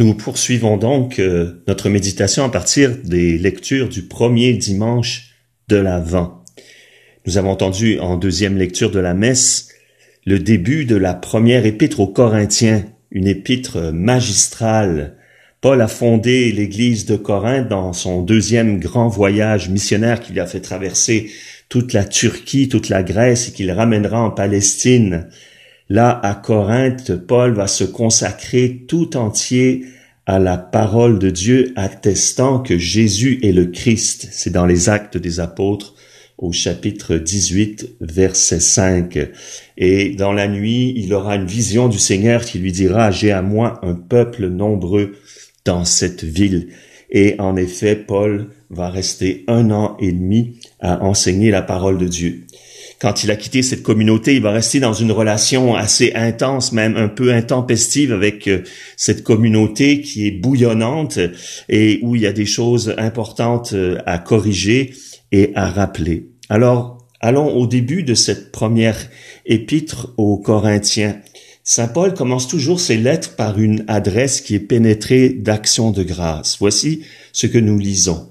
Nous poursuivons donc euh, notre méditation à partir des lectures du premier dimanche de l'Avent. Nous avons entendu en deuxième lecture de la messe le début de la première épître aux Corinthiens, une épître magistrale. Paul a fondé l'église de Corinthe dans son deuxième grand voyage missionnaire qui lui a fait traverser toute la Turquie, toute la Grèce et qu'il ramènera en Palestine. Là, à Corinthe, Paul va se consacrer tout entier à la parole de Dieu attestant que Jésus est le Christ. C'est dans les actes des apôtres au chapitre 18, verset 5. Et dans la nuit, il aura une vision du Seigneur qui lui dira, j'ai à moi un peuple nombreux dans cette ville. Et en effet, Paul va rester un an et demi à enseigner la parole de Dieu quand il a quitté cette communauté, il va rester dans une relation assez intense, même un peu intempestive avec euh, cette communauté qui est bouillonnante et où il y a des choses importantes euh, à corriger et à rappeler. Alors, allons au début de cette première épître aux Corinthiens. Saint Paul commence toujours ses lettres par une adresse qui est pénétrée d'actions de grâce. Voici ce que nous lisons.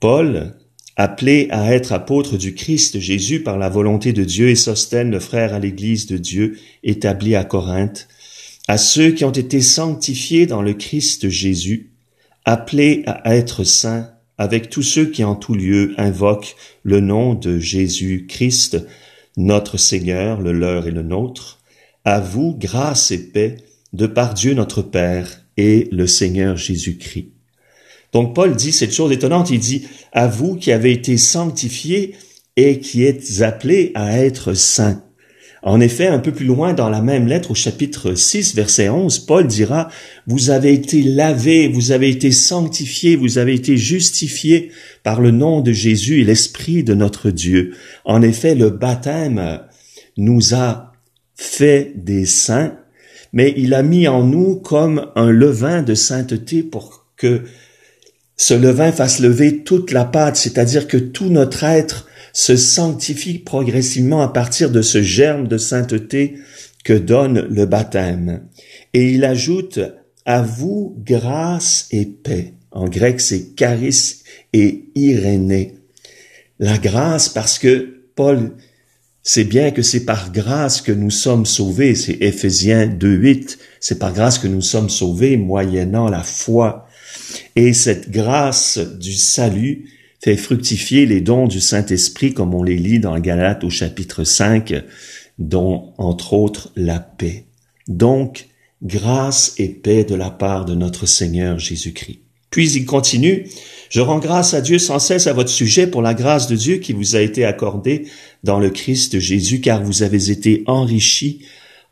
Paul, appelé à être apôtre du Christ Jésus par la volonté de Dieu et Sostène, le frère à l'église de Dieu établi à Corinthe, à ceux qui ont été sanctifiés dans le Christ Jésus, appelés à être saints avec tous ceux qui en tout lieu invoquent le nom de Jésus Christ, notre Seigneur, le leur et le nôtre, à vous grâce et paix de par Dieu notre Père et le Seigneur Jésus-Christ. Donc Paul dit cette chose étonnante, il dit, à vous qui avez été sanctifiés et qui êtes appelés à être saints. En effet, un peu plus loin dans la même lettre au chapitre 6, verset 11, Paul dira, vous avez été lavés, vous avez été sanctifiés, vous avez été justifiés par le nom de Jésus et l'Esprit de notre Dieu. En effet, le baptême nous a fait des saints, mais il a mis en nous comme un levain de sainteté pour que ce levain fasse lever toute la pâte, c'est-à-dire que tout notre être se sanctifie progressivement à partir de ce germe de sainteté que donne le baptême. Et il ajoute à vous grâce et paix. En grec, c'est charis et irénée. La grâce parce que Paul sait bien que c'est par grâce que nous sommes sauvés. C'est Ephésiens 2.8. C'est par grâce que nous sommes sauvés moyennant la foi. Et cette grâce du salut fait fructifier les dons du Saint-Esprit comme on les lit dans Galates au chapitre 5, dont entre autres la paix. Donc, grâce et paix de la part de notre Seigneur Jésus-Christ. Puis il continue, Je rends grâce à Dieu sans cesse à votre sujet pour la grâce de Dieu qui vous a été accordée dans le Christ Jésus, car vous avez été enrichis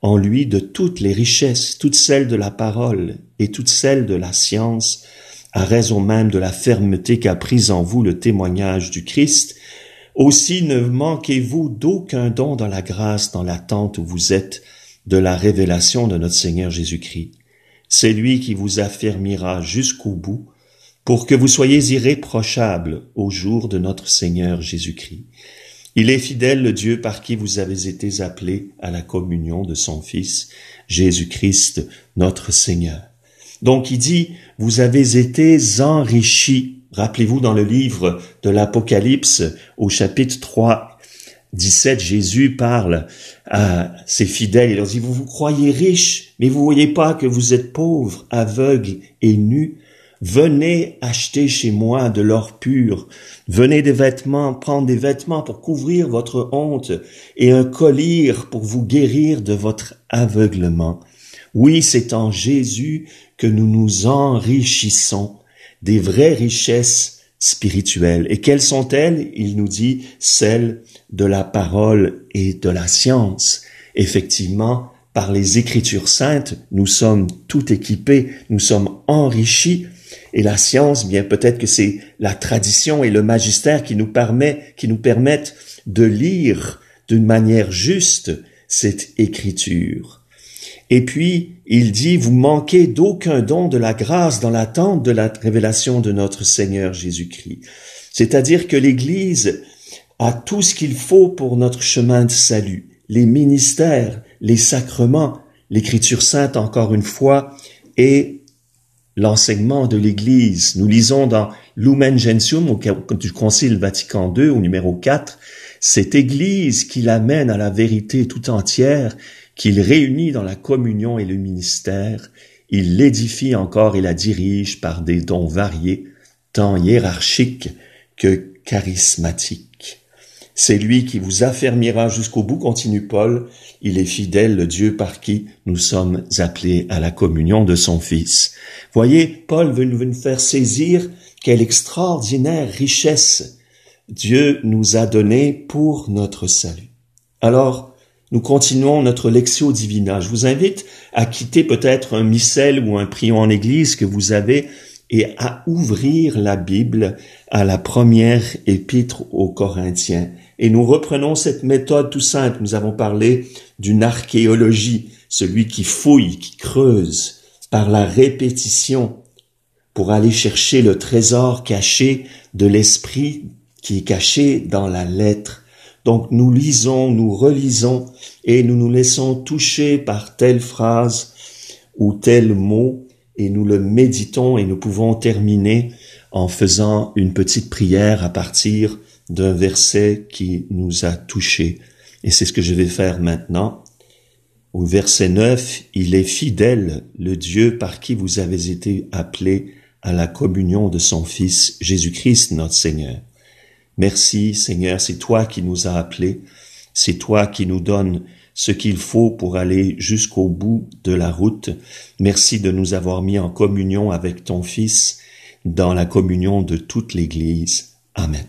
en lui de toutes les richesses, toutes celles de la parole et toutes celles de la science, à raison même de la fermeté qu'a prise en vous le témoignage du Christ, aussi ne manquez-vous d'aucun don dans la grâce, dans l'attente où vous êtes de la révélation de notre Seigneur Jésus-Christ. C'est lui qui vous affermira jusqu'au bout pour que vous soyez irréprochables au jour de notre Seigneur Jésus-Christ. Il est fidèle le Dieu par qui vous avez été appelés à la communion de son Fils, Jésus-Christ, notre Seigneur. Donc il dit, vous avez été enrichis. Rappelez-vous dans le livre de l'Apocalypse au chapitre 3, 17, Jésus parle à ses fidèles. Il leur dit, vous vous croyez riches, mais vous voyez pas que vous êtes pauvres, aveugles et nus. Venez acheter chez moi de l'or pur. Venez des vêtements, prendre des vêtements pour couvrir votre honte et un collier pour vous guérir de votre aveuglement. Oui, c'est en Jésus que nous nous enrichissons des vraies richesses spirituelles. Et quelles sont-elles? Il nous dit celles de la parole et de la science. Effectivement, par les Écritures saintes, nous sommes tout équipés, nous sommes enrichis. Et la science, bien peut-être que c'est la tradition et le magistère qui nous permet, qui nous permettent de lire d'une manière juste cette écriture. Et puis, il dit, vous manquez d'aucun don de la grâce dans l'attente de la révélation de notre Seigneur Jésus-Christ. C'est-à-dire que l'Église a tout ce qu'il faut pour notre chemin de salut. Les ministères, les sacrements, l'écriture sainte encore une fois, et l'enseignement de l'Église. Nous lisons dans Lumen Gentium du Concile Vatican II au numéro 4, cette Église qui l'amène à la vérité tout entière, qu'il réunit dans la communion et le ministère, il l'édifie encore et la dirige par des dons variés, tant hiérarchiques que charismatiques. C'est lui qui vous affermira jusqu'au bout, continue Paul. Il est fidèle, le Dieu par qui nous sommes appelés à la communion de son Fils. Voyez, Paul veut nous faire saisir quelle extraordinaire richesse Dieu nous a donnée pour notre salut. Alors, nous continuons notre lectio divina. Je vous invite à quitter peut-être un missel ou un prion en église que vous avez et à ouvrir la Bible à la première épître aux Corinthiens. Et nous reprenons cette méthode tout simple. Nous avons parlé d'une archéologie, celui qui fouille, qui creuse par la répétition pour aller chercher le trésor caché de l'esprit qui est caché dans la lettre. Donc nous lisons, nous relisons et nous nous laissons toucher par telle phrase ou tel mot et nous le méditons et nous pouvons terminer en faisant une petite prière à partir d'un verset qui nous a touchés. Et c'est ce que je vais faire maintenant. Au verset 9, il est fidèle, le Dieu par qui vous avez été appelés à la communion de son Fils Jésus-Christ notre Seigneur. Merci Seigneur, c'est toi qui nous as appelés, c'est toi qui nous donnes ce qu'il faut pour aller jusqu'au bout de la route. Merci de nous avoir mis en communion avec ton Fils dans la communion de toute l'Église. Amen.